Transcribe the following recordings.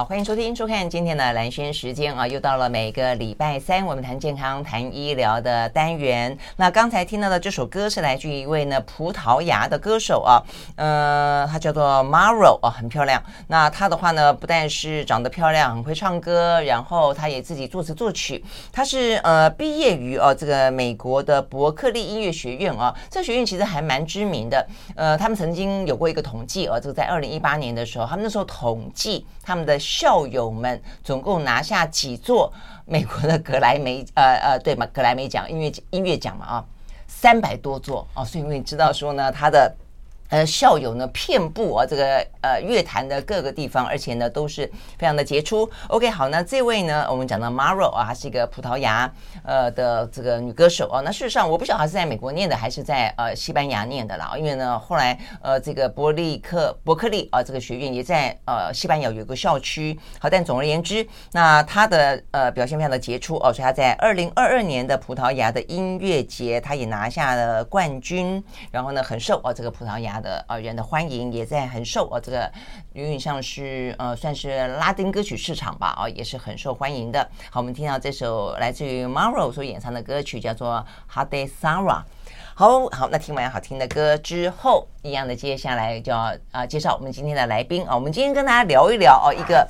好，欢迎收听收看今天的蓝轩时间啊，又到了每个礼拜三我们谈健康、谈医疗的单元。那刚才听到的这首歌是来自于一位呢葡萄牙的歌手啊，呃，他叫做 Maro 啊，很漂亮。那他的话呢，不但是长得漂亮，很会唱歌，然后他也自己作词作曲。他是呃毕业于哦、这个美国的伯克利音乐学院啊，这学院其实还蛮知名的。呃，他们曾经有过一个统计啊，就在二零一八年的时候，他们那时候统计他们的。校友们总共拿下几座美国的格莱美？呃呃，对嘛，格莱美奖音乐音乐奖嘛啊，三百多座哦，所以你知道说呢，他的。呃，校友呢遍布啊，这个呃乐坛的各个地方，而且呢都是非常的杰出。OK，好，那这位呢，我们讲到 Maro 啊，她是一个葡萄牙呃的这个女歌手啊。那事实上，我不晓得她是在美国念的还是在呃西班牙念的啦。因为呢，后来呃这个伯利克伯克利啊这个学院也在呃西班牙有一个校区。好，但总而言之，那她的呃表现非常的杰出哦，所以她在二零二二年的葡萄牙的音乐节，她也拿下了冠军。然后呢，很受哦这个葡萄牙。的呃人的欢迎也在很受呃这个有点像是呃算是拉丁歌曲市场吧啊也是很受欢迎的。好，我们听到这首来自于 Maro 所演唱的歌曲叫做 hot day Sarah。好好，那听完好听的歌之后，一样的接下来就要啊、呃、介绍我们今天的来宾啊。我们今天跟大家聊一聊哦一个。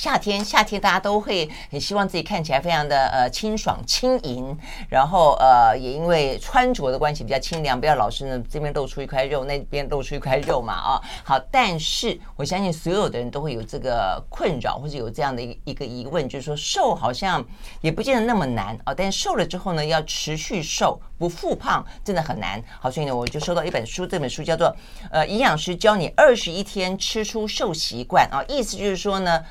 夏天，夏天大家都会很希望自己看起来非常的呃清爽轻盈，然后呃也因为穿着的关系比较清凉，不要老是呢这边露出一块肉，那边露出一块肉嘛啊。好，但是我相信所有的人都会有这个困扰，或者有这样的一一个疑问，就是说瘦好像也不见得那么难啊，但瘦了之后呢，要持续瘦不复胖真的很难。好，所以呢我就收到一本书，这本书叫做呃营养师教你二十一天吃出瘦习惯啊，意思就是说呢。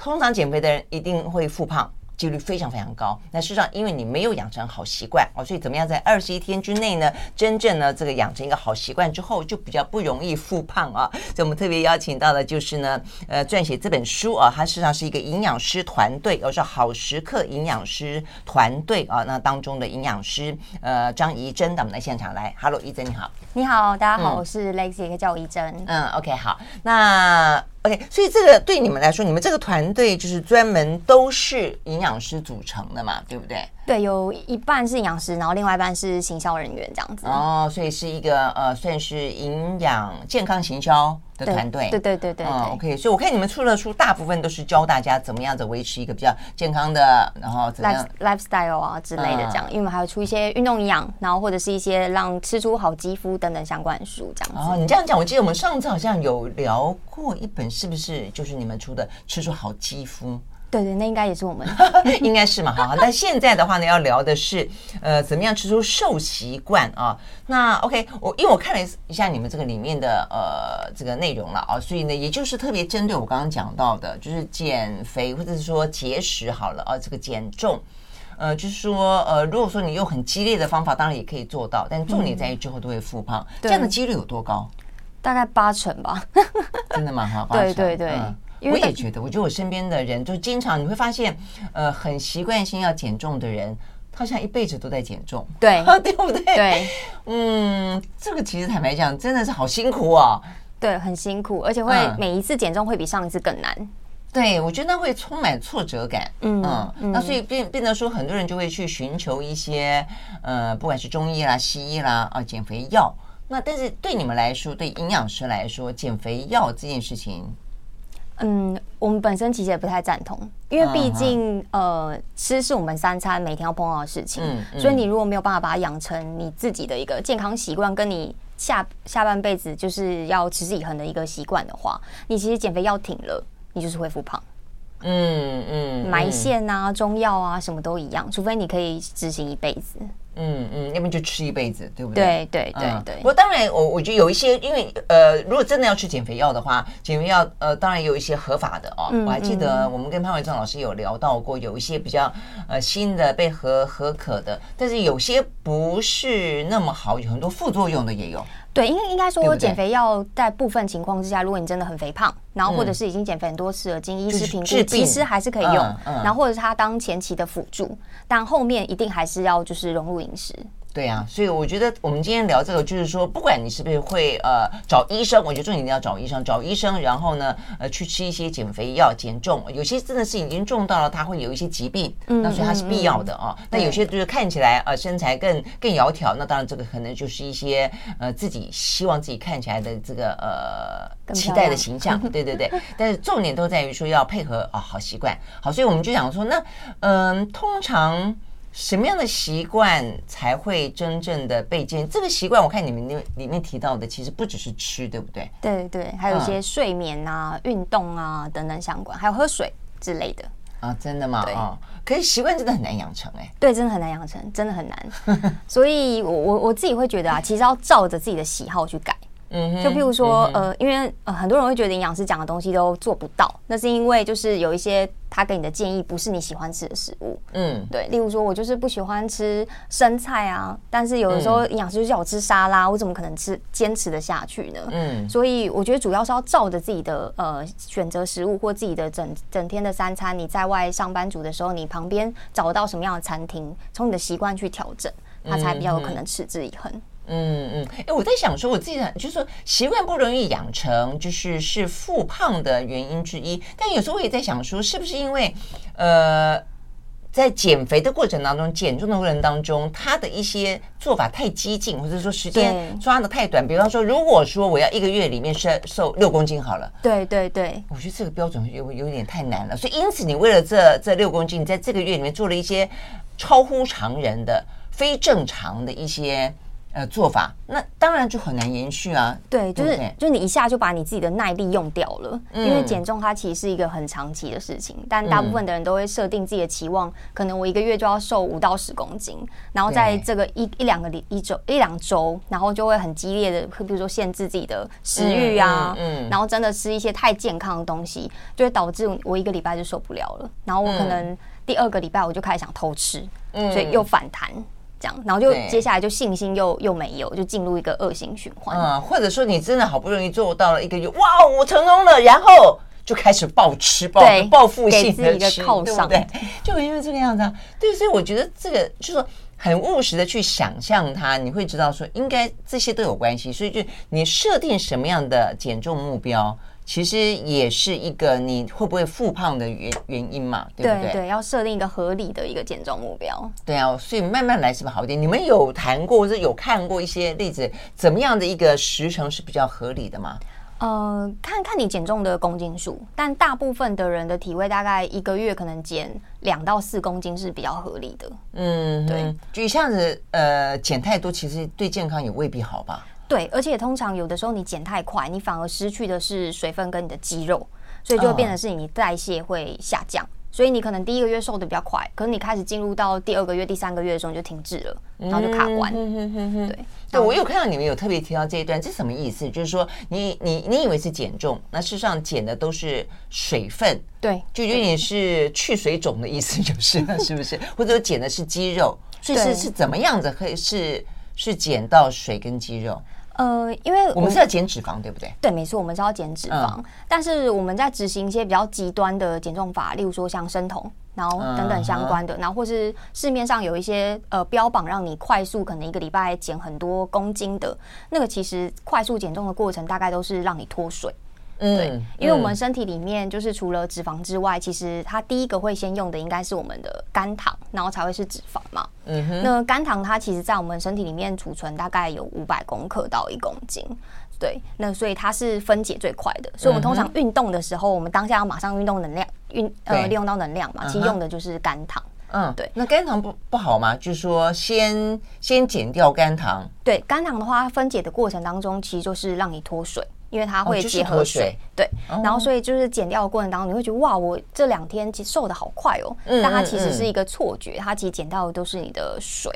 通常减肥的人一定会复胖。几率非常非常高。那事实上，因为你没有养成好习惯哦，所以怎么样在二十一天之内呢，真正呢这个养成一个好习惯之后，就比较不容易复胖啊。所以我们特别邀请到的就是呢，呃，撰写这本书啊，它事实上是一个营养师团队，而是好时刻营养师团队啊。那当中的营养师呃张怡珍到我们的现场来，Hello，怡珍你好，你好，大家好，嗯、我是 Lexi，可以叫我怡珍。嗯，OK，好，那。OK，所以这个对你们来说，你们这个团队就是专门都是营养师组成的嘛，对不对？对，有一半是营养师，然后另外一半是行销人员这样子。哦，所以是一个呃，算是营养健康行销的团队。对对对对对。嗯，OK，所以我看你们出的书大部分都是教大家怎么样子维持一个比较健康的，然后怎么样 Life, lifestyle 啊之类的这样。嗯、因为我们还有出一些运动营养，然后或者是一些让吃出好肌肤等等相关的书这样子。哦，你这样讲，我记得我们上次好像有聊过一本，是不是就是你们出的《吃出好肌肤》？对对，那应该也是我们，应该是嘛，哈。但现在的话呢，要聊的是，呃，怎么样吃出瘦习惯啊？那 OK，我因为我看了一下你们这个里面的呃这个内容了啊，所以呢，也就是特别针对我刚刚讲到的，就是减肥或者是说节食好了啊，这个减重，呃，就是说呃，如果说你用很激烈的方法，当然也可以做到，但重点在于之后都会复胖，嗯、这样的几率有多高？大概八成吧。真的吗？哈，八成。对对对。嗯我也觉得，我觉得我身边的人就经常你会发现，呃，很习惯性要减重的人，他好像一辈子都在减重，对，对不对？对，嗯，这个其实坦白讲，真的是好辛苦啊。对，很辛苦，而且会每一次减重会比上一次更难。嗯、对，我觉得那会充满挫折感。嗯嗯，嗯，那所以变变得说，很多人就会去寻求一些呃，不管是中医啦、西医啦啊，减肥药。那但是对你们来说，对营养师来说，减肥药这件事情。嗯，我们本身其实也不太赞同，因为毕竟、uh huh. 呃，吃是我们三餐每天要碰到的事情，嗯嗯、所以你如果没有办法把它养成你自己的一个健康习惯，跟你下下半辈子就是要持之以恒的一个习惯的话，你其实减肥药停了，你就是会复胖。嗯嗯，埋线啊，中药啊，什么都一样，除非你可以执行一辈子。嗯嗯，要不然就吃一辈子，对不对？对对对对。不过当然，我我觉得有一些，因为呃，如果真的要吃减肥药的话，减肥药呃，当然有一些合法的哦。我还记得我们跟潘伟正老师有聊到过，有一些比较呃新的被合合可的，但是有些不是那么好，有很多副作用的也有。对，应应该说减肥药在部分情况之下，如果你真的很肥胖，然后或者是已经减肥很多次了，经医师评估，其实还是可以用。然后或者是它当前期的辅助，但后面一定还是要就是融入饮食。对呀、啊，所以我觉得我们今天聊这个，就是说，不管你是不是会呃找医生，我觉得重点一定要找医生，找医生，然后呢，呃，去吃一些减肥药减重，有些真的是已经重到了，他会有一些疾病，那所以它是必要的啊。那、有些就是看起来呃身材更更窈窕，那当然这个可能就是一些呃自己希望自己看起来的这个呃期待的形象，对对对。但是重点都在于说要配合啊、哦、好习惯，好，所以我们就想说，那嗯、呃，通常。什么样的习惯才会真正的被建？这个习惯，我看你们那里面提到的，其实不只是吃，对不对？对对，还有一些睡眠啊、嗯、运动啊等等相关，还有喝水之类的啊，真的吗？对哦，可是习惯真的很难养成哎、欸，对，真的很难养成，真的很难。所以我我我自己会觉得啊，其实要照着自己的喜好去改。嗯，就譬如说，嗯、呃，因为呃，很多人会觉得营养师讲的东西都做不到，那是因为就是有一些他给你的建议不是你喜欢吃的食物。嗯，对，例如说我就是不喜欢吃生菜啊，但是有的时候营养师就叫我吃沙拉，我怎么可能吃坚持的下去呢？嗯，所以我觉得主要是要照着自己的呃选择食物或自己的整整天的三餐，你在外上班族的时候，你旁边找到什么样的餐厅，从你的习惯去调整，它才比较有可能持之以恒。嗯嗯，哎、欸，我在想说，我自己就是说，习惯不容易养成，就是是复胖的原因之一。但有时候我也在想说，是不是因为，呃，在减肥的过程当中，减重的过程当中，他的一些做法太激进，或者说时间抓的太短。比方说，如果说我要一个月里面瘦瘦六公斤好了，对对对，我觉得这个标准有有点太难了。所以因此，你为了这这六公斤，你在这个月里面做了一些超乎常人的、非正常的一些。呃，做法那当然就很难延续啊。对，就是就是你一下就把你自己的耐力用掉了，嗯、因为减重它其实是一个很长期的事情。但大部分的人都会设定自己的期望，嗯、可能我一个月就要瘦五到十公斤，然后在这个一一两个礼一周一两周，然后就会很激烈的，比如说限制自己的食欲啊，嗯，嗯嗯然后真的吃一些太健康的东西，就会导致我一个礼拜就受不了了。然后我可能第二个礼拜我就开始想偷吃，嗯、所以又反弹。这样，然后就接下来就信心又又没有，就进入一个恶性循环。嗯，或者说你真的好不容易做到了一个月，哇，我成功了，然后就开始暴吃暴报复性的吃，对不对？就因为这个样子啊。对，所以我觉得这个就是说很务实的去想象它，你会知道说应该这些都有关系。所以就你设定什么样的减重目标。其实也是一个你会不会复胖的原原因嘛，对不对？对对，要设定一个合理的一个减重目标。对啊，所以慢慢来是不是好一点？你们有谈过或者有看过一些例子，怎么样的一个时程是比较合理的吗？呃，看看你减重的公斤数，但大部分的人的体位大概一个月可能减两到四公斤是比较合理的。嗯，对，就一下子呃减太多，其实对健康也未必好吧。对，而且通常有的时候你减太快，你反而失去的是水分跟你的肌肉，所以就会变成是你代谢会下降。所以你可能第一个月瘦的比较快，可是你开始进入到第二个月、第三个月的时候你就停滞了，然后就卡关。对，对，我有看到你们有特别提到这一段，这什么意思？就是说你你你以为是减重，那事实上减的都是水分，对，就有点是去水肿的意思，就是是不是？或者说减的是肌肉，所以是是怎么样子可以是是减到水跟肌肉？呃，因为我们，是要减脂肪，对不对？对，没错，我们是要减脂肪。嗯、但是我们在执行一些比较极端的减重法，例如说像生酮，然后等等相关的，嗯、然后或是市面上有一些呃标榜让你快速可能一个礼拜减很多公斤的那个，其实快速减重的过程大概都是让你脱水。对，因为我们身体里面就是除了脂肪之外，其实它第一个会先用的应该是我们的肝糖，然后才会是脂肪嘛。嗯哼。那肝糖它其实在我们身体里面储存大概有五百公克到一公斤，对。那所以它是分解最快的，所以我们通常运动的时候，我们当下要马上运动能量，运呃利用到能量嘛，其实用的就是肝糖。嗯，对。那肝糖不不好吗？就是说先先减掉肝糖。对，肝糖的话，分解的过程当中，其实就是让你脱水。因为它会结合水，对，然后所以就是减掉的过程当中，你会觉得哇，我这两天其实瘦的好快哦，但它其实是一个错觉，它其实减掉的都是你的水。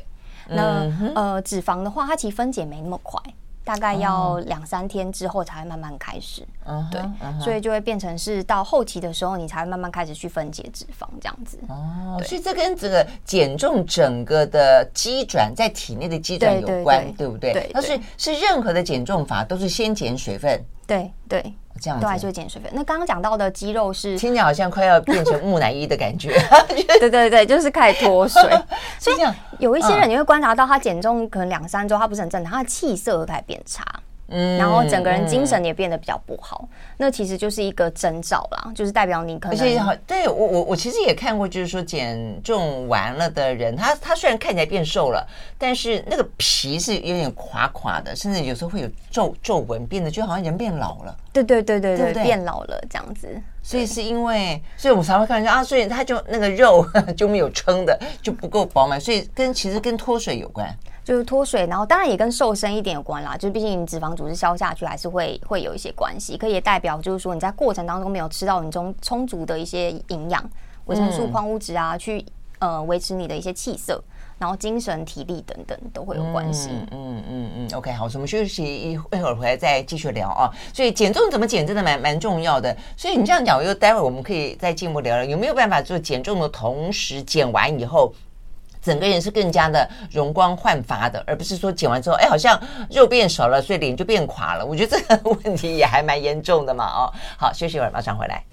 那呃，脂肪的话，它其实分解没那么快。大概要两三天之后才会慢慢开始，对，所以就会变成是到后期的时候，你才会慢慢开始去分解脂肪这样子。哦，所以这跟这个减重整个的机转在体内的机转有关，对不对？对，但是是任何的减重法都是先减水分，对对。这样子都还是会减水分。那刚刚讲到的肌肉是听起来好像快要变成木乃伊的感觉。对对对，就是开始脱水。所以有一些人你会观察到，他减重可能两三周，他不是很正常，他的气色都开始变差。嗯，然后整个人精神也变得比较不好，嗯、那其实就是一个征兆啦，就是代表你可能。而且好，对我我我其实也看过，就是说减重完了的人，他他虽然看起来变瘦了，但是那个皮是有点垮垮的，甚至有时候会有皱皱纹，变得就好像人变老了。对对对对对，对对变老了这样子。所以是因为，所以我们才会看到啊，所以他就那个肉 就没有撑的，就不够饱满，所以跟其实跟脱水有关。就是脱水，然后当然也跟瘦身一点有关啦。就是毕竟你脂肪组织消下去，还是会会有一些关系。可以也代表就是说你在过程当中没有吃到你中充足的一些营养、维生素、矿物质啊，去呃维持你的一些气色，然后精神、体力等等都会有关系。嗯嗯嗯嗯。OK，好，我们休息一一会儿回来再继续聊啊。所以减重怎么减真的蛮蛮重要的。所以你这样讲，我又待会儿我们可以再进一步聊聊，有没有办法做减重的同时减完以后。整个人是更加的容光焕发的，而不是说剪完之后，哎，好像肉变少了，所以脸就变垮了。我觉得这个问题也还蛮严重的嘛，哦。好，休息一会儿，马上回来。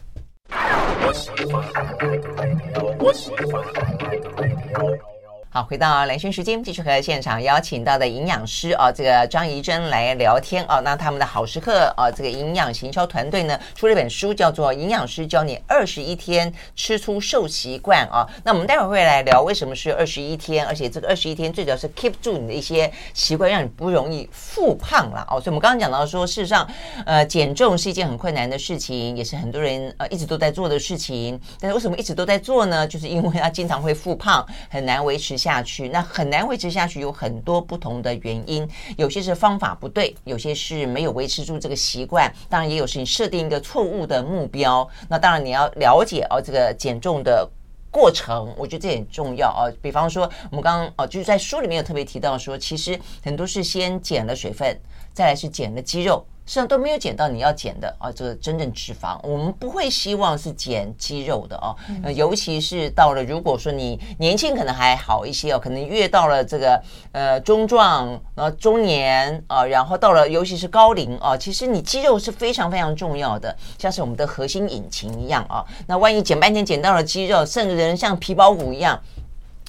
好，回到蓝轩时间，继续和现场邀请到的营养师啊，这个张怡珍来聊天啊。那他们的好时刻啊，这个营养行销团队呢，出了一本书，叫做《营养师教你二十一天吃出瘦习惯》啊。那我们待会儿会来聊为什么是二十一天，而且这个二十一天最主要是 keep 住你的一些习惯，让你不容易复胖了哦。所以我们刚刚讲到说，事实上，呃，减重是一件很困难的事情，也是很多人呃一直都在做的事情。但是为什么一直都在做呢？就是因为他经常会复胖，很难维持。下去，那很难维持下去，有很多不同的原因，有些是方法不对，有些是没有维持住这个习惯，当然也有是你设定一个错误的目标。那当然你要了解哦，这个减重的过程，我觉得这很重要哦。比方说，我们刚刚哦，就是在书里面有特别提到说，其实很多是先减了水分，再来是减了肌肉。实际上都没有减到你要减的啊，这个真正脂肪，我们不会希望是减肌肉的哦。呃，尤其是到了如果说你年轻可能还好一些哦，可能越到了这个呃中壮呃中年啊，然后到了尤其是高龄啊，其实你肌肉是非常非常重要的，像是我们的核心引擎一样啊。那万一减半天减到了肌肉，甚至人像皮包骨一样。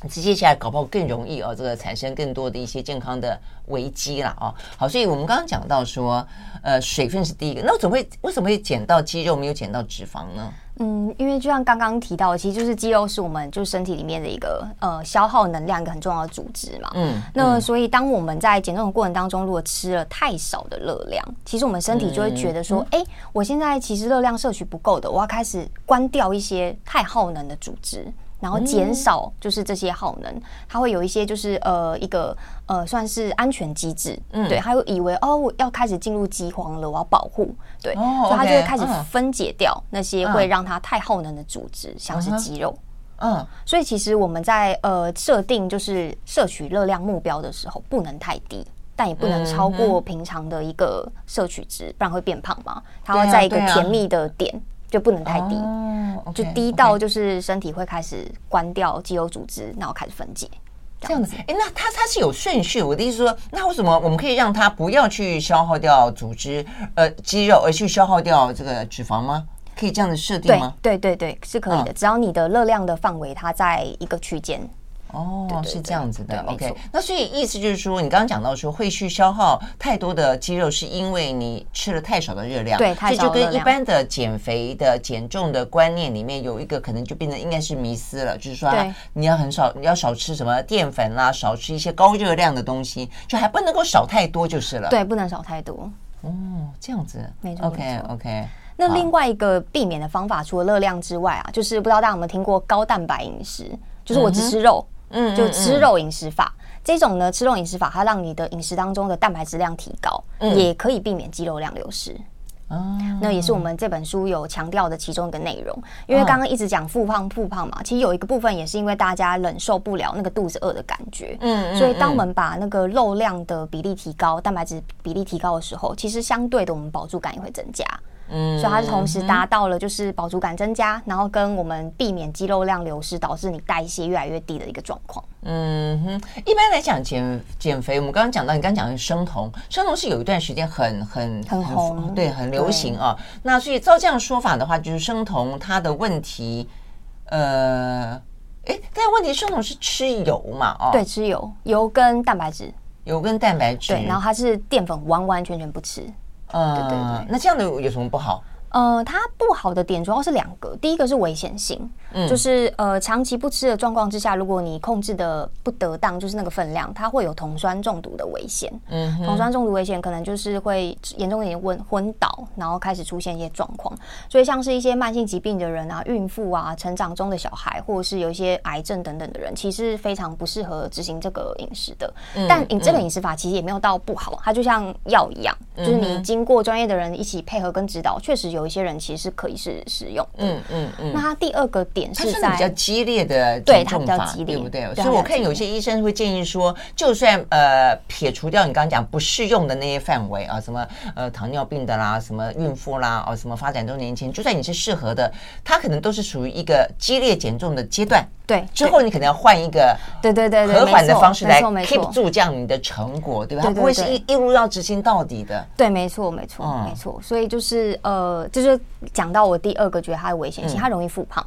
直接下来搞不好更容易哦，这个产生更多的一些健康的危机了哦。好，所以我们刚刚讲到说，呃，水分是第一个，那我怎么会为什么会减到肌肉没有减到脂肪呢？嗯，因为就像刚刚提到，其实就是肌肉是我们就是身体里面的一个呃消耗能量一个很重要的组织嘛。嗯，那所以当我们在减重的过程当中，如果吃了太少的热量，其实我们身体就会觉得说，哎、我现在其实热量摄取不够的，我要开始关掉一些太耗能的组织。然后减少就是这些耗能，它会有一些就是呃一个呃算是安全机制，嗯，对，它会以为哦我要开始进入饥荒了，我要保护，对，哦、所以它就会开始分解掉那些会让它太耗能的组织，嗯、像是肌肉，嗯，所以其实我们在呃设定就是摄取热量目标的时候，不能太低，但也不能超过平常的一个摄取值，不然会变胖嘛，它会在一个甜蜜的点。就不能太低，oh, okay, 就低到就是身体会开始关掉肌肉组织，然后开始分解这样，子。哎，那它它是有顺序。我的意思说，那为什么我们可以让它不要去消耗掉组织呃肌肉，而去消耗掉这个脂肪吗？可以这样子设定吗？对对对对，是可以的。只要你的热量的范围它在一个区间。哦，对对对，是这样子的。OK，那所以意思就是说，你刚刚讲到说会去消耗太多的肌肉，是因为你吃了太少的热量。对。这就跟一般的减肥的减重的观念里面有一个可能就变成应该是迷思了，就是说你要很少，你要少吃什么淀粉啦，少吃一些高热量的东西，就还不能够少太多就是了。对，不能少太多。哦，这样子。没错。OK OK。那另外一个避免的方法，除了热量之外啊，就是不知道大家有没有听过高蛋白饮食，就是我只吃肉。嗯，就吃肉饮食法，嗯嗯，这种呢，吃肉饮食法，它让你的饮食当中的蛋白质量提高，嗯，也可以避免肌肉量流失。哦，那也是我们这本书有强调的其中一个内容。因为刚刚一直讲复胖复胖嘛，其实有一个部分也是因为大家忍受不了那个肚子饿的感觉。嗯，所以当我们把那个肉量的比例提高，蛋白质比例提高的时候，其实相对的我们饱足感也会增加。嗯，所以它是同时达到了就是饱足感增加，然后跟我们避免肌肉量流失，导致你代谢越来越低的一个状况。嗯哼，一般来讲减减肥，我们刚刚讲到，你刚刚讲的生酮，生酮是有一段时间很很很红，对，很流行啊。那所以照这样说法的话，就是生酮它的问题，呃，哎，但问题生酮是吃油嘛？哦，对，吃油，油跟蛋白质，油跟蛋白质，对，然后它是淀粉完完全全不吃。呃，对对对，那这样的有什么不好？呃，它不好的点主要是两个，第一个是危险性，嗯，就是呃长期不吃的状况之下，如果你控制的不得当，就是那个分量，它会有酮酸中毒的危险。嗯，酮酸中毒危险可能就是会严重一点昏昏倒，然后开始出现一些状况。所以像是一些慢性疾病的人啊、孕妇啊、成长中的小孩，或者是有一些癌症等等的人，其实非常不适合执行这个饮食的。嗯、但饮这个饮食法其实也没有到不好，它就像药一样，就是你经过专业的人一起配合跟指导，确实有。有一些人其实是可以是使用，嗯嗯嗯。那它第二个点是在比较激烈的对，它比较激烈，对不对？所以我看有些医生会建议说，就算呃撇除掉你刚刚讲不适用的那些范围啊，什么呃糖尿病的啦，什么孕妇啦，哦什么发展中年轻，就算你是适合的，它可能都是属于一个激烈减重的阶段。对，之后你可能要换一个对对对和缓的方式来 keep 住这样你的成果，对吧？它不会是一一路要执行到底的。对，没错，没错，没错。所以就是呃，就是讲到我第二个觉得它的危险性，它容易复胖，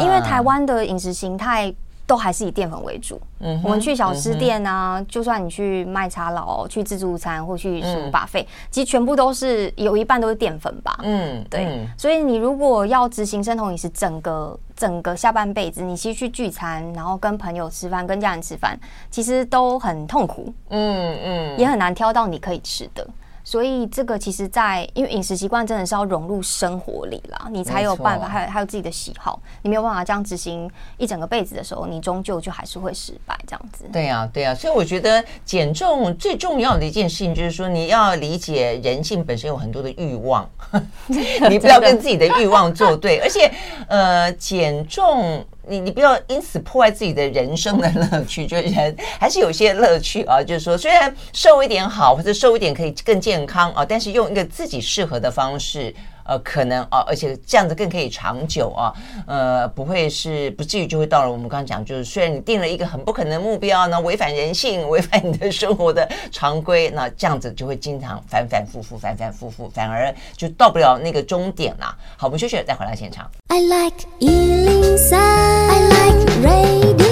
因为台湾的饮食形态。都还是以淀粉为主。嗯，我们去小吃店啊，嗯、就算你去麦茶佬、去自助餐或去什么 buffet，其实全部都是有一半都是淀粉吧。嗯，对。嗯、所以你如果要执行生酮饮食，整个整个下半辈子，你其实去聚餐，然后跟朋友吃饭、跟家人吃饭，其实都很痛苦。嗯嗯，也很难挑到你可以吃的。所以这个其实，在因为饮食习惯真的是要融入生活里啦，你才有办法，还有还有自己的喜好，你没有办法这样执行一整个辈子的时候，你终究就还是会失败这样子。对啊，对啊，所以我觉得减重最重要的一件事情就是说，你要理解人性本身有很多的欲望，你不要跟自己的欲望作对，而且呃，减重。你你不要因此破坏自己的人生的乐趣，就是人还是有些乐趣啊。就是说，虽然瘦一点好，或者瘦一点可以更健康啊，但是用一个自己适合的方式。呃，可能啊，而且这样子更可以长久啊，呃，不会是不至于就会到了我们刚刚讲，就是虽然你定了一个很不可能的目标，那违反人性，违反你的生活的常规，那这样子就会经常反反复复，反反复复，反而就到不了那个终点啦。好，我们休息了再回来现场。I like 103, I like radio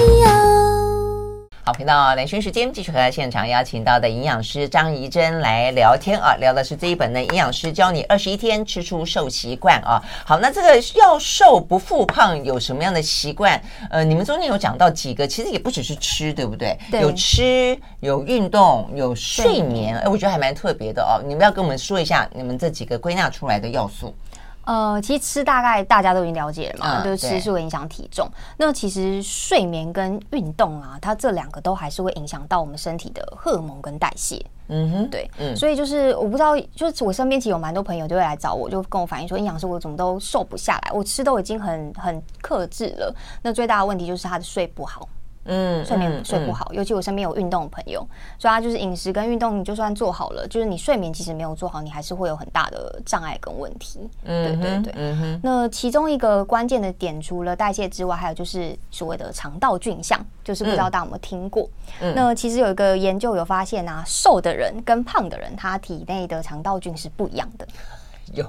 好，频道兰萱时间继续和现场邀请到的营养师张怡珍来聊天啊，聊的是这一本呢，营养师教你二十一天吃出瘦习惯啊。好，那这个要瘦不复胖有什么样的习惯？呃，你们中间有讲到几个，其实也不只是吃，对不对？对，有吃，有运动，有睡眠，哎，我觉得还蛮特别的哦。你们要跟我们说一下你们这几个归纳出来的要素。呃，其实吃大概大家都已经了解了嘛，嗯、就是吃是会影响体重。那其实睡眠跟运动啊，它这两个都还是会影响到我们身体的荷尔蒙跟代谢。嗯哼，对，嗯，所以就是我不知道，就是我身边其实有蛮多朋友就会来找我，就跟我反映说，营养师我怎么都瘦不下来，我吃都已经很很克制了，那最大的问题就是他的睡不好。嗯，睡眠睡不好，嗯嗯、尤其我身边有运动的朋友，所以他就是饮食跟运动，你就算做好了，就是你睡眠其实没有做好，你还是会有很大的障碍跟问题。嗯，对对对。嗯。那其中一个关键的点，除了代谢之外，还有就是所谓的肠道菌相，就是不知道大家有没有听过？嗯。那其实有一个研究有发现啊，瘦的人跟胖的人，他体内的肠道菌是不一样的。有，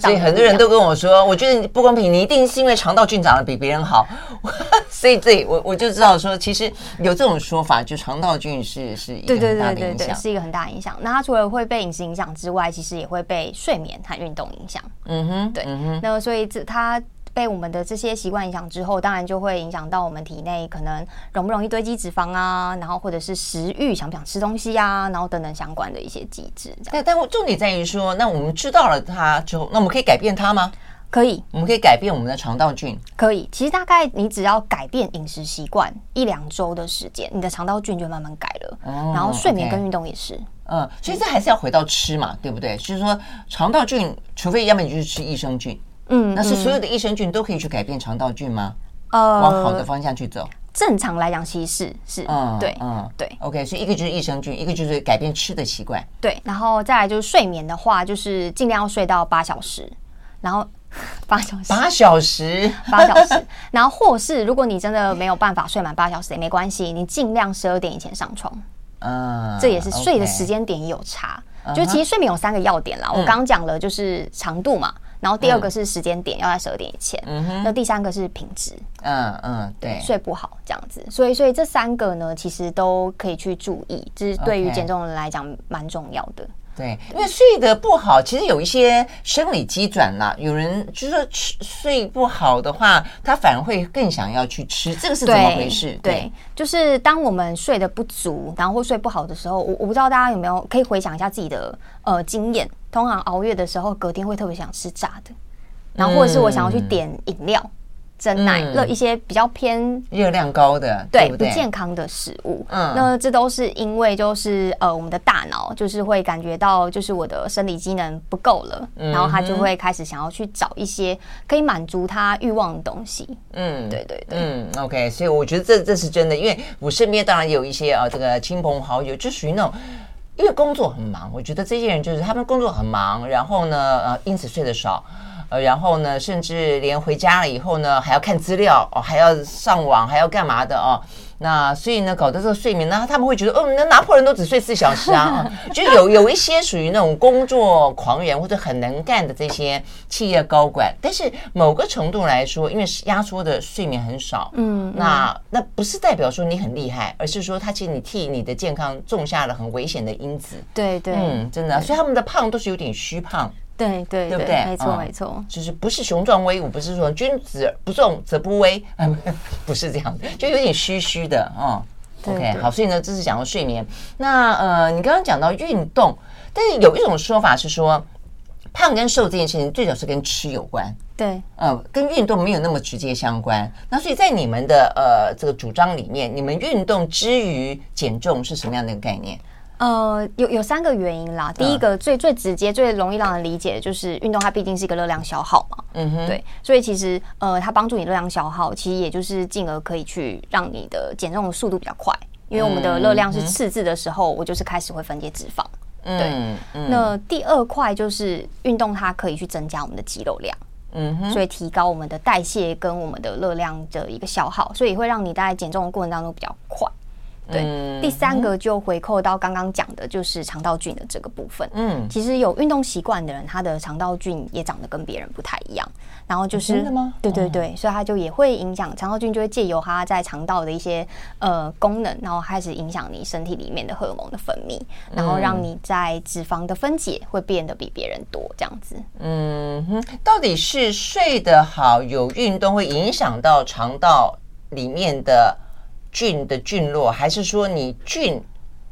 所以很多人都跟我说，我觉得不公平，你一定是因为肠道菌长得比别人好，所以这我我就知道说，其实有这种说法，就肠道菌是是一个很大的影响，对对对对对，是一个很大的影响。那它除了会被饮食影响之外，其实也会被睡眠和运动影响。嗯哼，对，嗯哼，那所以这它。被我们的这些习惯影响之后，当然就会影响到我们体内可能容不容易堆积脂肪啊，然后或者是食欲想不想吃东西啊，然后等等相关的一些机制。但但重点在于说，那我们知道了它之后，那我们可以改变它吗？可以，我们可以改变我们的肠道菌。可以，其实大概你只要改变饮食习惯一两周的时间，你的肠道菌就慢慢改了。哦，然后睡眠跟运动也是。嗯，所以这还是要回到吃嘛，对不对？就是说肠道菌，除非要么你就是吃益生菌。嗯，那是所有的益生菌都可以去改变肠道菌吗？呃，往好的方向去走。正常来讲，其实是是，嗯，对，嗯，对，OK，所以一个就是益生菌，一个就是改变吃的习惯，对，然后再来就是睡眠的话，就是尽量要睡到八小时，然后 八小时，八小时，八小时，然后或是如果你真的没有办法睡满八小时也没关系，你尽量十二点以前上床，嗯，这也是睡的时间点也有差.就其实睡眠有三个要点啦，我刚刚讲了就是长度嘛。然后第二个是时间点，嗯、要在十二点以前。嗯哼。那第三个是品质。嗯嗯，对，睡不好这样子，所以所以这三个呢，其实都可以去注意，这是对于减重人来讲蛮重要的。对，因为睡得不好，其实有一些生理机转啦。有人就是说吃睡不好的话，他反而会更想要去吃，这个是怎么回事？对，对就是当我们睡得不足，然后或睡不好的时候，我我不知道大家有没有可以回想一下自己的呃经验。通常熬夜的时候，隔天会特别想吃炸的，然后或者是我想要去点饮料。嗯珍奶了一些比较偏热量高的，对，对不，不健康的食物。嗯，那这都是因为就是呃，我们的大脑就是会感觉到就是我的生理机能不够了，嗯，然后他就会开始想要去找一些可以满足他欲望的东西。嗯，对对对，嗯，OK，所以我觉得这这是真的，因为我身边当然有一些啊，这个亲朋好友就属于那种，因为工作很忙，我觉得这些人就是他们工作很忙，然后呢，呃，因此睡得少。呃，然后呢，甚至连回家了以后呢，还要看资料哦，还要上网，还要干嘛的哦？那所以呢，搞得这个睡眠呢，他们会觉得，哦，那拿破仑都只睡四小时啊，就有有一些属于那种工作狂人或者很能干的这些企业高管，但是某个程度来说，因为压缩的睡眠很少，嗯，那那不是代表说你很厉害，而是说他其实你替你的健康种下了很危险的因子，对对，嗯，真的，所以他们的胖都是有点虚胖。对对对，不对？没错、嗯、没错，就是不是雄壮威武，不是说君子不重则不威，不是这样的，就有点虚虚的哦。OK，好，所以呢，这是讲到睡眠。那呃，你刚刚讲到运动，但是有一种说法是说，胖跟瘦这件事情最早是跟吃有关，对，呃，跟运动没有那么直接相关。那所以在你们的呃这个主张里面，你们运动之于减重是什么样的一个概念？呃，有有三个原因啦。第一个最最直接、最容易让人理解的就是运动，它毕竟是一个热量消耗嘛。嗯哼。对，所以其实呃，它帮助你热量消耗，其实也就是进而可以去让你的减重的速度比较快。因为我们的热量是赤字的时候，我就是开始会分解脂肪。嗯对。那第二块就是运动，它可以去增加我们的肌肉量。嗯哼。所以提高我们的代谢跟我们的热量的一个消耗，所以会让你在减重的过程当中比较快。对，第三个就回扣到刚刚讲的，就是肠道菌的这个部分。嗯，其实有运动习惯的人，他的肠道菌也长得跟别人不太一样。然后就是真的吗？对对对，所以他就也会影响肠道菌，就会借由它在肠道的一些呃功能，然后开始影响你身体里面的荷尔蒙的分泌，然后让你在脂肪的分解会变得比别人多，这样子。嗯哼，到底是睡得好，有运动会影响到肠道里面的？菌的菌落，还是说你菌，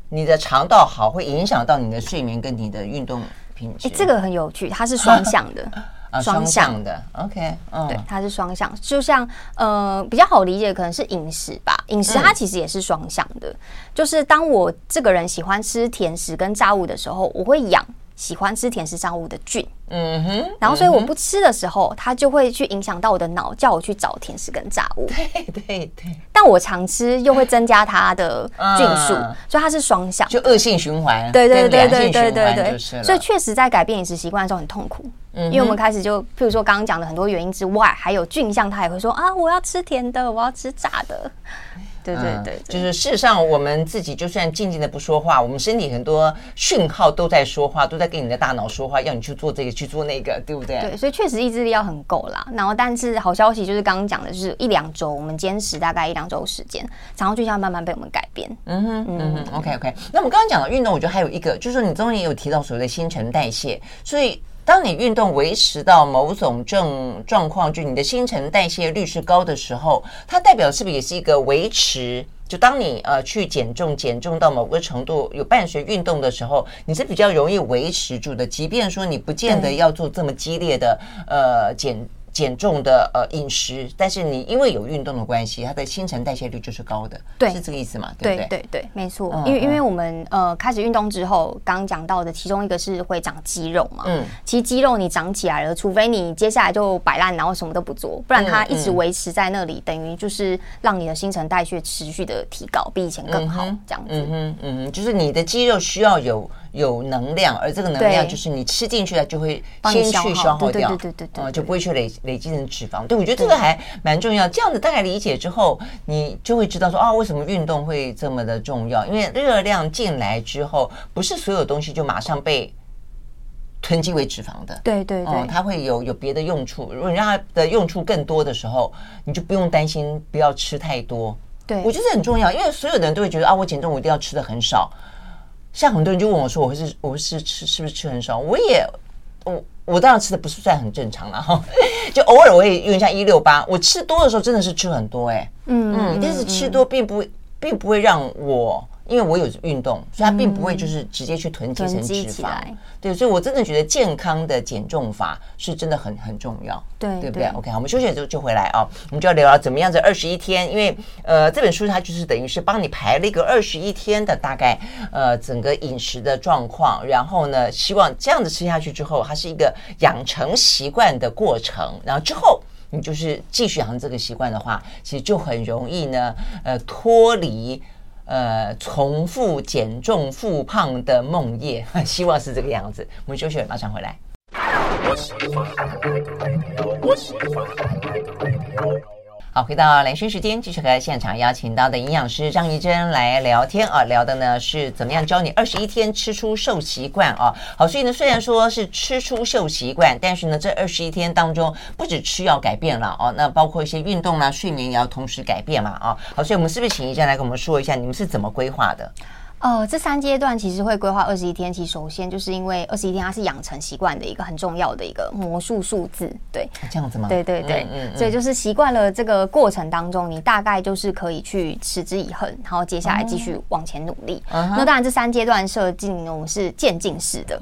你的肠道好会影响到你的睡眠跟你的运动品质？哎，这个很有趣，它是双向的，啊，双向的。OK，嗯，对，它是双向，就像呃比较好理解，可能是饮食吧。饮食它其实也是双向的，嗯，就是当我这个人喜欢吃甜食跟炸物的时候，我会养。喜欢吃甜食炸物的菌，嗯哼，然后所以我不吃的时候，它就会去影响到我的脑，叫我去找甜食跟炸物。对对对，但我常吃又会增加它的菌数，所以它是双向，就恶性循环。对对对对对对。对，所以确实在改变饮食习惯的时候很痛苦，因为我们开始就，譬如说刚刚讲的很多原因之外，还有菌相，他也会说啊，我要吃甜的，我要吃炸的。对对对，对，就是事实上，我们自己就算静静的不说话，我们身体很多讯号都在说话，都在跟你的大脑说话，要你去做这个，去做那个，对不对？对，所以确实意志力要很够啦。然后，但是好消息就是刚刚讲的，就是一两周，我们坚持大概一两周时间，然后就像慢慢被我们改变。嗯哼，嗯哼，OK OK。那我们刚刚讲的运动，我觉得还有一个，就是说你中间也有提到所谓的新陈代谢，所以。当你运动维持到某种症状况，就你的新陈代谢率是高的时候，它代表是不是也是一个维持？就当你呃去减重，减重到某个程度有伴随运动的时候，你是比较容易维持住的。即便说你不见得要做这么激烈的呃减。减重的呃饮食，但是你因为有运动的关系，它的新陈代谢率就是高的，对，是这个意思嘛？对不对？对没错。嗯、因为因为我们呃开始运动之后，刚刚讲到的其中一个是会长肌肉嘛。嗯。其实肌肉你长起来了，除非你接下来就摆烂，然后什么都不做，不然它一直维持在那里，等于就是让你的新陈代谢持续的提高，比以前更好，这样子。嗯嗯嗯，就是你的肌肉需要有。有能量，而这个能量就是你吃进去了，就会先去消耗掉，对对对，就不会去累累积成脂肪。对，我觉得这个还蛮重要。这样子大概理解之后，你就会知道说啊，为什么运动会这么的重要？因为热量进来之后，不是所有东西就马上被囤积为脂肪的。对对对，它会有有别的用处。如果你让它的用处更多的时候，你就不用担心不要吃太多。对，我觉得很重要，因为所有的人都会觉得啊，我减重我一定要吃的很少。像很多人就问我说：“我是我是吃是不是吃很少？”我也我我当然吃的不是算很正常了哈，就偶尔我也用一下一六八。我吃多的时候真的是吃很多哎、欸，嗯嗯，但是吃多并不并不会让我。因为我有运动，所以它并不会就是直接去囤积成脂肪。对，所以我真的觉得健康的减重法是真的很很重要。对，对不对？OK，好，我们休息之后就回来啊，我们就要聊聊怎么样子二十一天。因为呃，这本书它就是等于是帮你排了一个二十一天的大概呃整个饮食的状况，然后呢，希望这样子吃下去之后，它是一个养成习惯的过程。然后之后你就是继续养成这个习惯的话，其实就很容易呢，呃，脱离。呃，重复减重复胖的梦魇，希望是这个样子。我们休息，马上回来。好，回到蓝心时间，继续和现场邀请到的营养师张怡珍来聊天啊，聊的呢是怎么样教你二十一天吃出瘦习惯啊。好，所以呢，虽然说是吃出瘦习惯，但是呢，这二十一天当中，不止吃要改变了哦，那包括一些运动啦、睡眠也要同时改变嘛啊。好，所以我们是不是请怡珍来跟我们说一下，你们是怎么规划的？呃，这三阶段其实会规划二十一天。其实首先就是因为二十一天它是养成习惯的一个很重要的一个魔术数字，对，这样子吗？对对对，嗯，嗯，嗯，所以就是习惯了这个过程当中，你大概就是可以去持之以恒，然后接下来继续往前努力。嗯、那当然，这三阶段设计我们是渐进式的。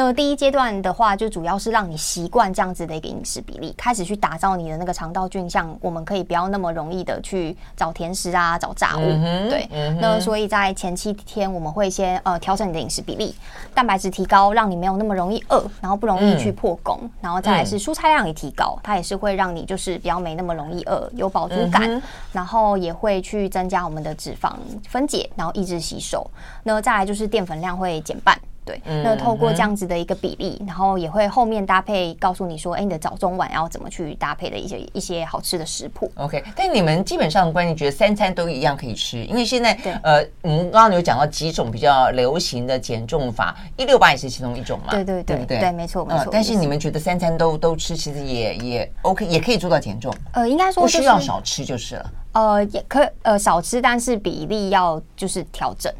那么第一阶段的话，就主要是让你习惯这样子的一个饮食比例，开始去打造你的那个肠道菌像，我们可以不要那么容易的去找甜食啊，找炸物。嗯、对、嗯，那所以在前七天我们会先呃调整你的饮食比例，蛋白质提高，让你没有那么容易饿，然后不容易去破功，嗯、然后再来是蔬菜量也提高，它也是会让你就是比较没那么容易饿，有饱足感、嗯，然后也会去增加我们的脂肪分解，然后抑制吸收。那再来就是淀粉量会减半。对，那透过这样子的一个比例，嗯、然后也会后面搭配告诉你说，哎，你的早中晚要怎么去搭配的一些一些好吃的食谱。OK，但你们基本上观念觉得三餐都一样可以吃，因为现在呃，我们刚刚有讲到几种比较流行的减重法，一六八也是其中一种嘛，对对对，对不对？对，没错没错、呃。但是你们觉得三餐都都吃，其实也也 OK，也可以做到减重。呃，应该说、就是、不需要少吃就是了。呃，也可呃少吃，但是比例要就是调整。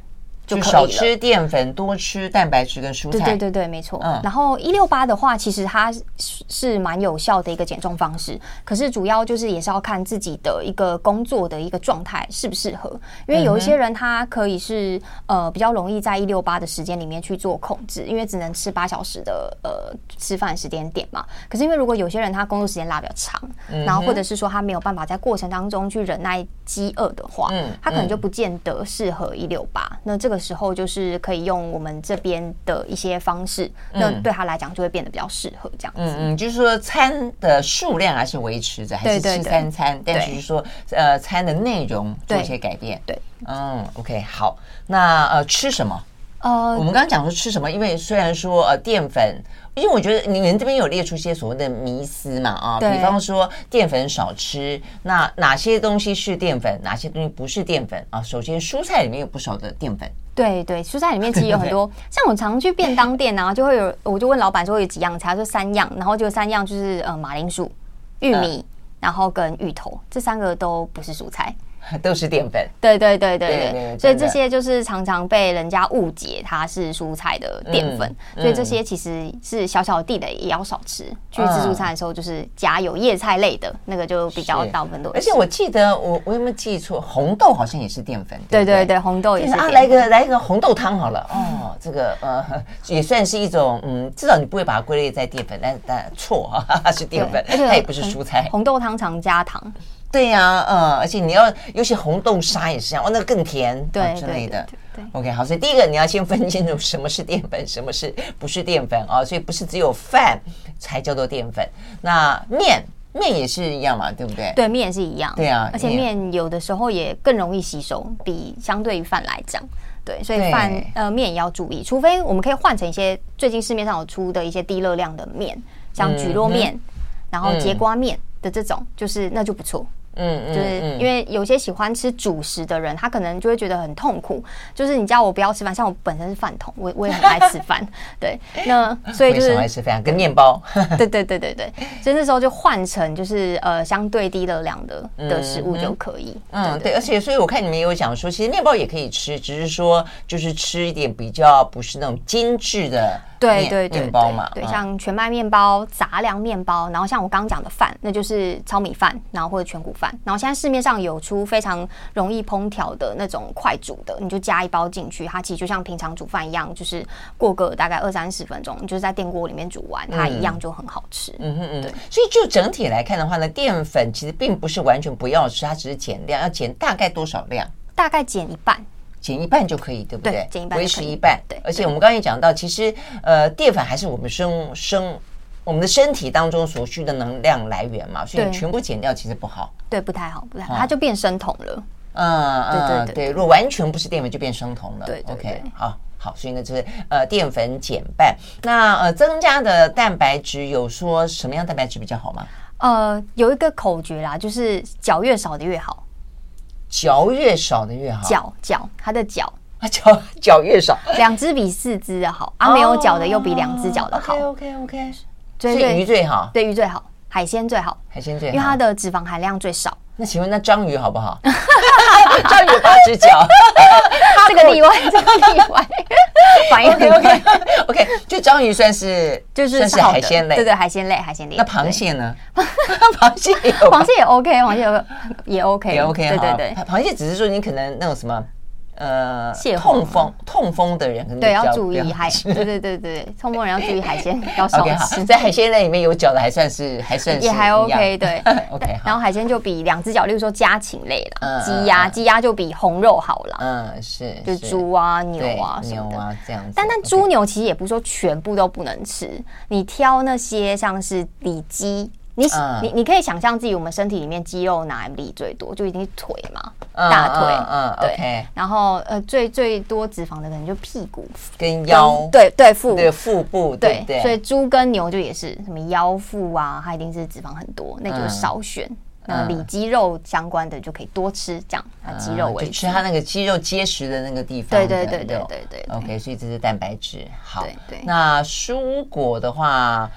就少吃淀粉，多吃蛋白质跟蔬菜。对对对对，没错。嗯，然后一六八的话，其实它是蛮有效的一个减重方式。可是主要就是也是要看自己的一个工作的一个状态适不适合。因为有一些人他可以是呃比较容易在一六八的时间里面去做控制，因为只能吃八小时的呃吃饭时间点嘛。可是因为如果有些人他工作时间拉比较长，然后或者是说他没有办法在过程当中去忍耐饥饿的话，嗯，他可能就不见得适合一六八。那这个。时候就是可以用我们这边的一些方式，那对他来讲就会变得比较适合这样子。嗯嗯，就是说餐的数量还是维持着，还是吃三餐，但是就是说呃餐的内容做一些改变。对，嗯，OK，好，那呃吃什么？呃，我们刚刚讲说吃什么，因为虽然说呃淀粉。因为我觉得你们这边有列出一些所谓的迷思嘛，啊，比方说淀粉少吃，那哪些东西是淀粉，哪些东西不是淀粉啊？首先，蔬菜里面有不少的淀粉。对对，蔬菜里面其实有很多，像我常去便当店啊，就会有，我就问老板说有几样菜，说三样，然后就三样就是呃马铃薯、玉米，然后跟芋头，这三个都不是蔬菜。都是淀粉，对对对对对，所以这些就是常常被人家误解它是蔬菜的淀粉，所以这些其实是小小的地雷，也要少吃。去自助餐的时候，就是加有叶菜类的那个就比较大部分都。而且我记得我我有没有记错，红豆好像也是淀粉。对对对，红豆也是。啊，来个来一个红豆汤好了。哦，这个呃也算是一种嗯，至少你不会把它归类在淀粉，但但错是淀粉，它也不是蔬菜。红豆汤常加糖。对呀、啊，嗯，而且你要，尤其红豆沙也是这样，哦，那个更甜，对、啊、之类的。，OK，好，所以第一个你要先分清楚什么是淀粉，什么是不是淀粉啊？所以不是只有饭才叫做淀粉。那面面也是一样嘛，对不对？对，面也是一样。对啊，而且面有的时候也更容易吸收，比相对于饭来讲。对，所以饭呃面也要注意，除非我们可以换成一些最近市面上有出的一些低热量的面，像蒟蒻面，嗯、然后节瓜面的这种，嗯、就是那就不错。嗯，就是因为有些喜欢吃主食的人，他可能就会觉得很痛苦。就是你叫我不要吃饭，像我本身是饭桶，我我也很爱吃饭。对，那所以就是爱吃饭跟面包。对对对对对，所以那时候就换成就是呃相对低热量的的食物就可以。嗯，对，而且所以我看你们也有讲说，其实面包也可以吃，只是说就是吃一点比较不是那种精致的。对对对，面包嘛，对，像全麦面包、杂粮面包，然后像我刚刚讲的饭，那就是糙米饭，然后或者全谷饭。然后现在市面上有出非常容易烹调的那种快煮的，你就加一包进去，它其实就像平常煮饭一样，就是过个大概二三十分钟，你就是在电锅里面煮完，它一样就很好吃。嗯哼嗯，对。所以就整体来看的话呢，淀粉其实并不是完全不要吃，它只是减量，要减大概多少量？大概减一半。减一半就可以，对不对？减一半，维持一半。对，而且我们刚才也讲到，其实呃，淀粉还是我们生生我们的身体当中所需的能量来源嘛，所以你全部减掉其实不好。对，不太好，不太好，它就变生酮了。嗯嗯，对对对，如果完全不是淀粉，就变生酮了。对，OK，好好，所以呢，就是呃，淀粉减半。那呃，增加的蛋白质有说什么样蛋白质比较好吗？呃，有一个口诀啦，就是嚼越少的越好。嚼越少的越好，脚脚它的脚啊，脚脚 越少，两只比四只的好，啊，没有脚的又比两只脚的好。OK OK OK，所以鱼最好，对鱼最好，海鲜最好，海鲜最好，因为它的脂肪含量最少。那请问那章鱼好不好？章鱼八只脚，这个例外，这个例外，反应 OK OK，就章鱼算是就是算是海鲜类，对对，海鲜类，海鲜类。那螃蟹呢？螃蟹也螃蟹也 OK，螃蟹也 OK，也 OK，对对对。螃蟹只是说你可能那种什么。呃，痛风痛风的人对要注意海，对对对对，痛风人要注意海鲜 要少吃。在海鲜类里面有脚的还算是还算是也还 OK，对 OK。然后海鲜就比两只脚，例如说家禽类了，鸡鸭鸡鸭就比红肉好了。嗯，是，就猪啊牛啊牛啊这样子。但但猪牛其实也不是说全部都不能吃，你挑那些像是里脊。你你你可以想象自己，我们身体里面肌肉哪里最多？就一定是腿嘛，大腿。嗯，对。然后呃，最最多脂肪的可能就屁股跟腰。对对，腹对腹部。对对。所以猪跟牛就也是什么腰腹啊，它一定是脂肪很多，那就少选。那里肌肉相关的就可以多吃，这样它肌肉为主。吃它那个肌肉结实的那个地方。对对对对对对。OK，所以这是蛋白质。好。对对。那蔬果的话。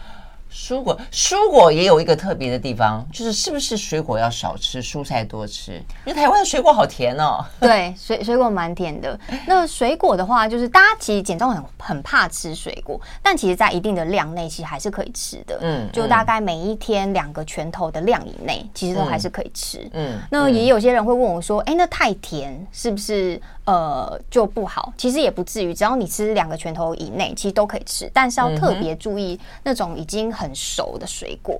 蔬果，蔬果也有一个特别的地方，就是是不是水果要少吃，蔬菜多吃？因为台湾的水果好甜哦。对，水水果蛮甜的。那水果的话，就是大家其实减重很很怕吃水果，但其实在一定的量内，其实还是可以吃的。嗯，就大概每一天两个拳头的量以内，其实都还是可以吃。嗯，那也有些人会问我说：“哎，那太甜是不是呃就不好？”其实也不至于，只要你吃两个拳头以内，其实都可以吃，但是要特别注意那种已经很。很熟的水果，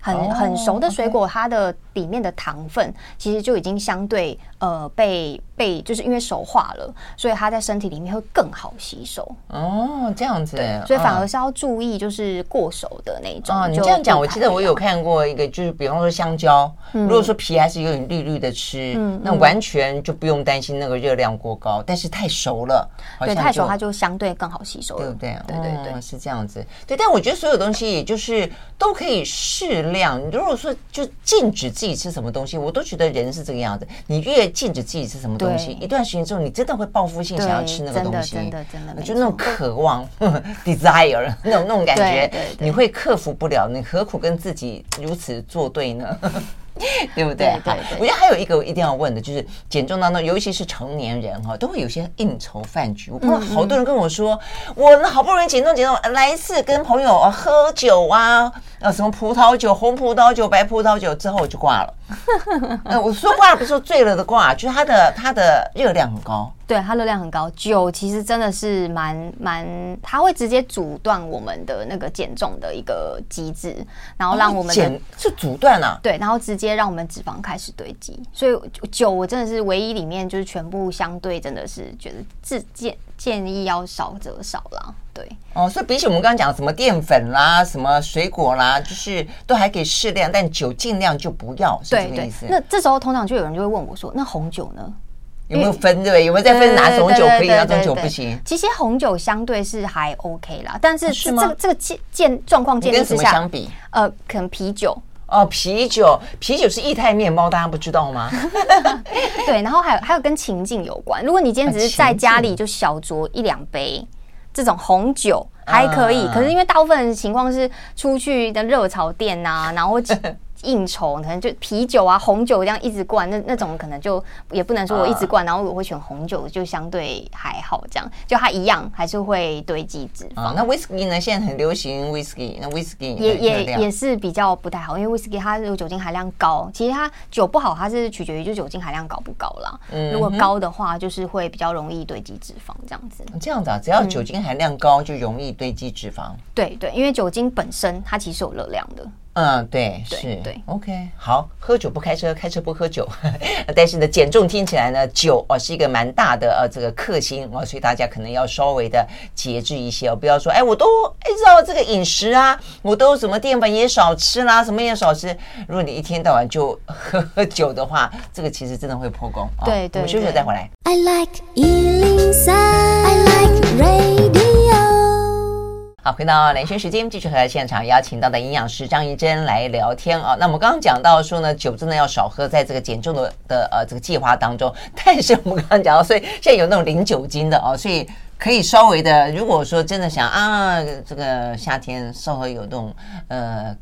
很很熟的水果，它的里面的糖分其实就已经相对呃被。被就是因为熟化了，所以它在身体里面会更好吸收。哦，这样子，所以反而是要注意，就是过熟的那种。哦，你这样讲，我记得我有看过一个，就是比方说香蕉，如果说皮还是有点绿绿的吃，那完全就不用担心那个热量过高。但是太熟了，对，太熟它就相对更好吸收，对不对？对对对，是这样子。对，但我觉得所有东西也就是都可以适量。你如果说就禁止自己吃什么东西，我都觉得人是这个样子。你越禁止自己吃什么东西。一段时间之后，你真的会报复性想要吃那个东西，真的真的真的，就那种渴望，desire 那种那种感觉，你会克服不了，你何苦跟自己如此作对呢？对不对？对对对。我觉得还有一个一定要问的，就是减重当中，尤其是成年人哈，都会有些应酬饭局。我碰到好多人跟我说，嗯嗯我好不容易减重减重，来一次跟朋友喝酒啊，呃，什么葡萄酒、红葡萄酒、白葡萄酒之后我就挂了。呃，我说挂不是说醉了的挂，就是它的它的热量很高。对，它热量很高。酒其实真的是蛮蛮，它会直接阻断我们的那个减重的一个机制，然后让我们减是阻断啊。对，然后直接让我们脂肪开始堆积。所以酒我真的是唯一里面就是全部相对真的是觉得自建建议要少则少啦。对哦，所以比起我们刚刚讲什么淀粉啦、什么水果啦，就是都还可以适量，但酒尽量就不要，是这个意思。那这时候通常就有人就会问我说：“那红酒呢？”有没有分对不对？有没有再分哪种酒可以，哪种酒不行？其实红酒相对是还 OK 啦，但是这个这个健健状况建立之下，相比呃，可能啤酒哦，啤酒啤酒是液态面包，大家不知道吗？对，然后还有还有跟情境有关。如果你今天只是在家里就小酌一两杯这种红酒还可以，可是因为大部分情况是出去的热炒店呐，然后。应酬可能就啤酒啊、红酒这样一直灌，那那种可能就也不能说我一直灌，然后我会选红酒，就相对还好。这样就它一样还是会堆积脂肪。那威士忌呢？现在很流行威士忌，那威士忌也也也是比较不太好，因为威士忌它有酒精含量高。其实它酒不好，它是取决于就酒精含量高不高啦。如果高的话，就是会比较容易堆积脂肪这样子。这样子啊，只要酒精含量高，就容易堆积脂肪。对对，因为酒精本身它其实有热量的。嗯，对，是，对，OK，好，喝酒不开车，开车不喝酒，但是呢，减重听起来呢，酒哦是一个蛮大的呃这个克星哦，所以大家可能要稍微的节制一些哦，不要说哎，我都按照这个饮食啊，我都什么淀粉也少吃啦，什么也少吃。如果你一天到晚就喝喝酒的话，这个其实真的会破功。对对，我们休息再回来。I like 103, I like radio 好，回到连线时间，继续和现场邀请到的营养师张怡珍来聊天啊。那我们刚刚讲到说呢，酒真的要少喝，在这个减重的的呃这个计划当中。但是我们刚刚讲到，所以现在有那种零酒精的哦，所以可以稍微的，如果说真的想啊，这个夏天稍微有那种呃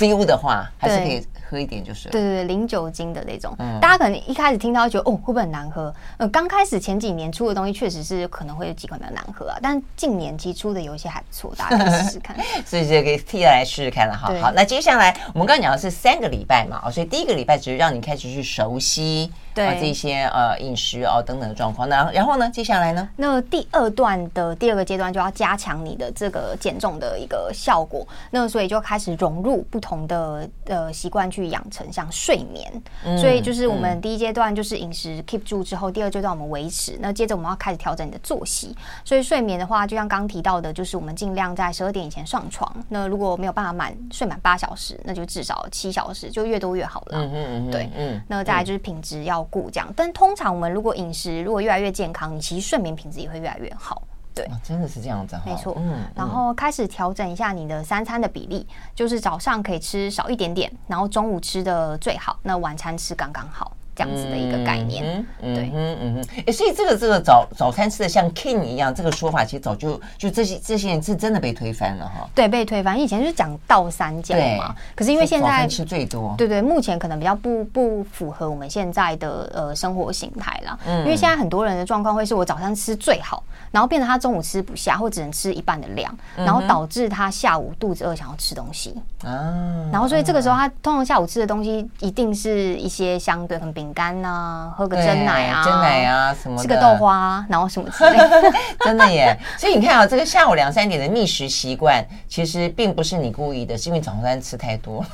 feel 的话，还是可以。喝一点就是，对对对，零酒精的那种，嗯、大家可能一开始听到觉得哦，会不会很难喝？呃，刚开始前几年出的东西确实是可能会有几款比较难喝啊，但近年期出的有一些还不错，大家可以试试看。所以这个替来试试看了哈。好，那接下来我们刚刚讲的是三个礼拜嘛，所以第一个礼拜只是让你开始去熟悉。对、啊、这些呃饮食哦等等的状况，那然后呢，接下来呢？那第二段的第二个阶段就要加强你的这个减重的一个效果，那所以就开始融入不同的呃习惯去养成，像睡眠。嗯、所以就是我们第一阶段就是饮食 keep 住之后，第二阶段我们维持。那接着我们要开始调整你的作息。所以睡眠的话，就像刚提到的，就是我们尽量在十二点以前上床。那如果没有办法满睡满八小时，那就至少七小时，就越多越好了。嗯嗯嗯，对，嗯。那再来就是品质要。顾这样，但通常我们如果饮食如果越来越健康，你其实睡眠品质也会越来越好。对，哦、真的是这样子，没错。嗯，然后开始调整一下你的三餐的比例，就是早上可以吃少一点点，然后中午吃的最好，那晚餐吃刚刚好。这样子的一个概念，嗯、对，嗯嗯嗯，哎，所以这个这个早早餐吃的像 king 一样，这个说法其实早就就这些这些人是真的被推翻了哈。对，被推翻。以前就是讲倒三角嘛，可是因为现在吃最多，对对，目前可能比较不不符合我们现在的呃生活形态啦。嗯，因为现在很多人的状况会是我早餐吃最好，然后变成他中午吃不下，或只能吃一半的量，然后导致他下午肚子饿想要吃东西。啊。然后所以这个时候他通常下午吃的东西一定是一些相对很饼干呐。喝个蒸奶啊，蒸奶啊什么的，吃个豆花，然后什么之类的，真的耶。所以你看啊，这个下午两三点的觅食习惯，其实并不是你故意的，是因为早餐吃太多，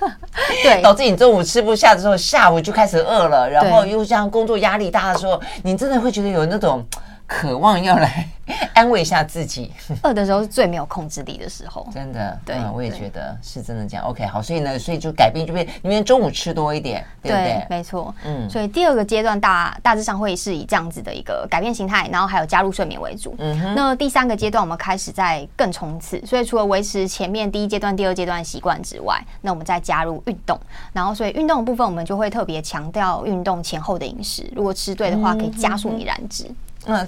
对，导致你中午吃不下的时候，下午就开始饿了，然后又这样工作压力大的时候，你真的会觉得有那种。渴望要来安慰一下自己，饿的时候是最没有控制力的时候。真的，对，我也觉得是真的这样。OK，好，所以呢，所以就改变，就变，因为中午吃多一点，对不对？没错，嗯。所以第二个阶段大大致上会是以这样子的一个改变形态，然后还有加入睡眠为主。嗯哼。那第三个阶段我们开始在更冲刺，所以除了维持前面第一阶段、第二阶段习惯之外，那我们再加入运动。然后，所以运动的部分我们就会特别强调运动前后的饮食，如果吃对的话，可以加速你燃脂。嗯，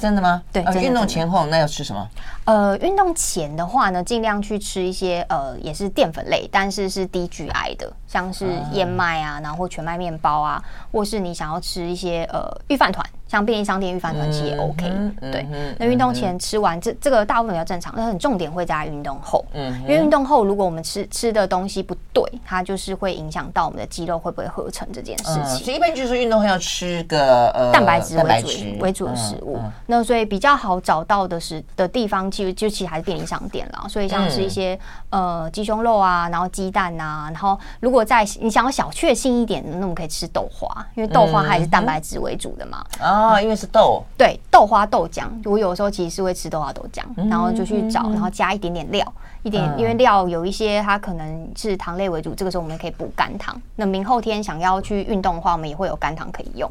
真的吗？对，呃、运动前后那要吃什么？呃，运动前的话呢，尽量去吃一些呃，也是淀粉类，但是是低 GI 的，像是燕麦啊，然后全麦面包啊，或是你想要吃一些呃预饭团，像便利商店预饭团其实也 OK，嗯、对。嗯、那运动前吃完这这个大部分比较正常，但很重点会在运动后，嗯，因为运动后如果我们吃吃的东西不对，它就是会影响到我们的肌肉会不会合成这件事情。所以一般就是运动后要吃个呃蛋白质为主为主的食物，那所以比较好找到的是的地方，其实就其实还是便利商店啦。所以像是一些、嗯、呃鸡胸肉啊，然后鸡蛋啊，然后如果在你想要小确幸一点的，那我们可以吃豆花，因为豆花它也是蛋白质为主的嘛。啊、嗯，因为是豆。对，豆花豆浆，我有时候其实是会吃豆花豆浆，然后就去找，然后加一点点料，一点，因为料有一些它可能是糖类为主，这个时候我们可以补肝糖。那明后天想要去运动的话，我们也会有肝糖可以用。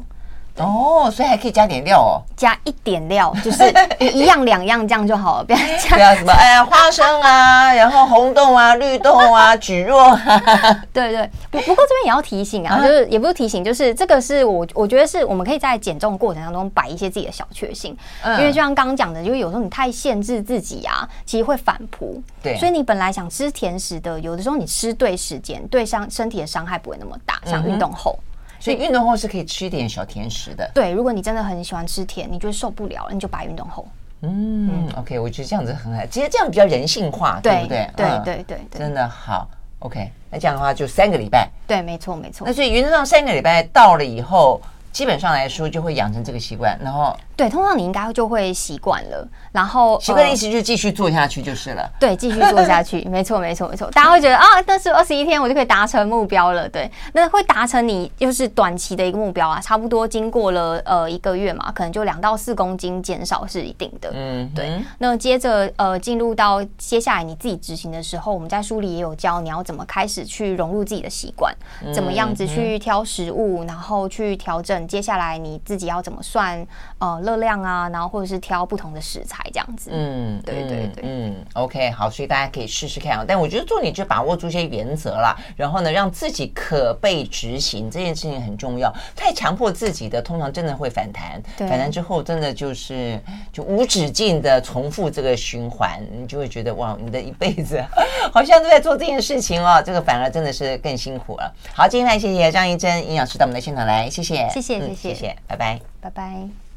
哦，所以还可以加点料哦，加一点料，就是一样两样这样就好了，不要加不要什么哎呀花生啊，然后红豆啊、绿豆啊、蒟蒻，对对。不不过这边也要提醒啊，就是也不是提醒，就是这个是我我觉得是我们可以在减重过程当中摆一些自己的小确幸，因为就像刚刚讲的，就是有时候你太限制自己啊，其实会反扑。对，所以你本来想吃甜食的，有的时候你吃对时间，对伤身体的伤害不会那么大，像运动后。所以运动后是可以吃一点小甜食的。对，如果你真的很喜欢吃甜，你觉得受不了了，你就白运动后。嗯，嗯，OK，我觉得这样子很好，其实这样比较人性化，对，对不对？对对对对，真的好。OK，那这样的话就三个礼拜。对，没错没错。那所以原则上三个礼拜到了以后，基本上来说就会养成这个习惯，然后。对，通常你应该就会习惯了，然后习惯的意思就是继续做下去就是了。对，继续做下去，没错，没错，没错。大家会觉得啊，但是二十一天我就可以达成目标了。对，那会达成你就是短期的一个目标啊，差不多经过了呃一个月嘛，可能就两到四公斤减少是一定的。嗯，对。那接着呃进入到接下来你自己执行的时候，我们在书里也有教你要怎么开始去融入自己的习惯，怎么样子去挑食物，然后去调整接下来你自己要怎么算呃。热量啊，然后或者是挑不同的食材这样子。嗯，对对对，嗯，OK，好，所以大家可以试试看啊。但我觉得重点就把握住一些原则啦，然后呢，让自己可被执行这件事情很重要。太强迫自己的，通常真的会反弹。反弹之后真的就是就无止境的重复这个循环，你就会觉得哇，你的一辈子好像都在做这件事情哦。这个反而真的是更辛苦了。好，今天来谢谢张怡蓁营养师到我们的现场来，谢谢，谢谢，谢谢，谢谢，拜拜，拜拜。